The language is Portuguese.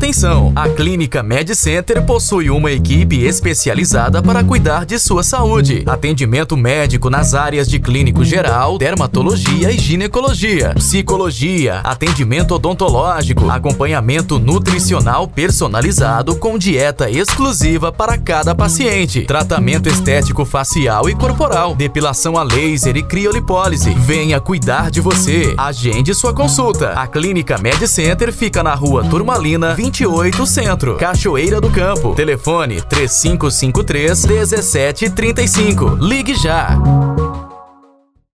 Atenção! A Clínica Med Center possui uma equipe especializada para cuidar de sua saúde. Atendimento médico nas áreas de clínico geral, dermatologia e ginecologia, psicologia, atendimento odontológico, acompanhamento nutricional personalizado com dieta exclusiva para cada paciente, tratamento estético facial e corporal, depilação a laser e criolipólise. Venha cuidar de você. Agende sua consulta. A Clínica Med Center fica na rua Turmalina 28 Centro, Cachoeira do Campo. Telefone 3553 1735. Ligue já.